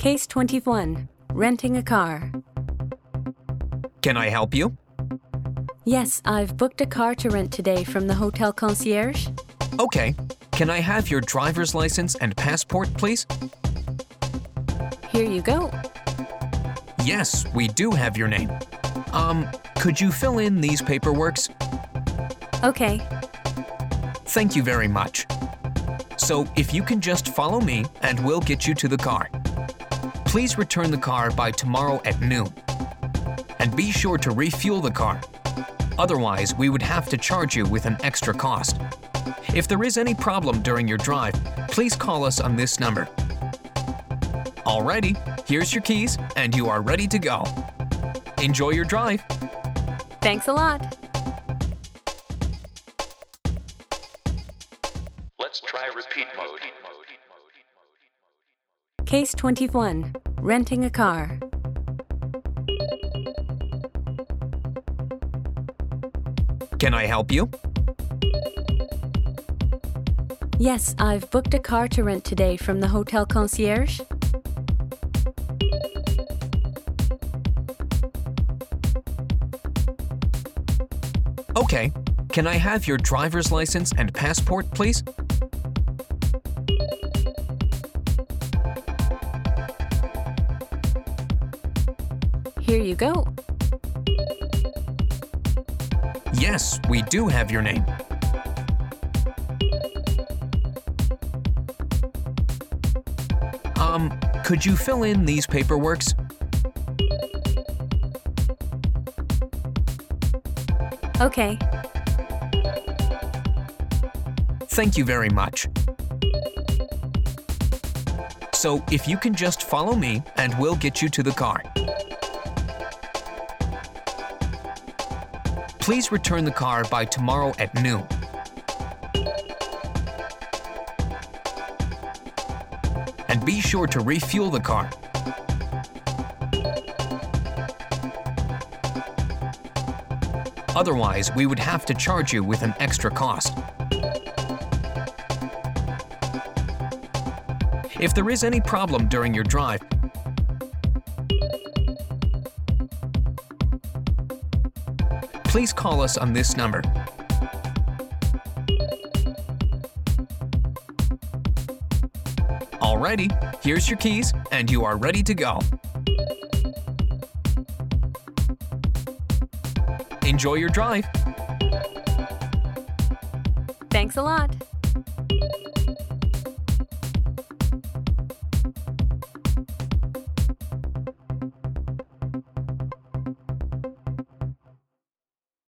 Case 21 Renting a car. Can I help you? Yes, I've booked a car to rent today from the hotel concierge. Okay. Can I have your driver's license and passport, please? Here you go. Yes, we do have your name. Um, could you fill in these paperworks? Okay, Thank you very much. So, if you can just follow me and we'll get you to the car. Please return the car by tomorrow at noon. And be sure to refuel the car. Otherwise, we would have to charge you with an extra cost. If there is any problem during your drive, please call us on this number. Alrighty, here's your keys and you are ready to go. Enjoy your drive. thanks a lot. Let's try repeat mode. Case 21 Renting a car. Can I help you? Yes, I've booked a car to rent today from the hotel concierge. Okay. Can I have your driver's license and passport, please? Here you go. Yes, we do have your name. Um, could you fill in these paperworks? Okay, Thank you very much. So, if you can just follow me and we'll get you to the car. Please return the car by tomorrow at noon. And be sure to refuel the car. Otherwise, we would have to charge you with an extra cost. If there is any problem during your drive, please call us on this number. Alrighty, here's your keys and you are ready to go. Enjoy your drive. thanks a lot.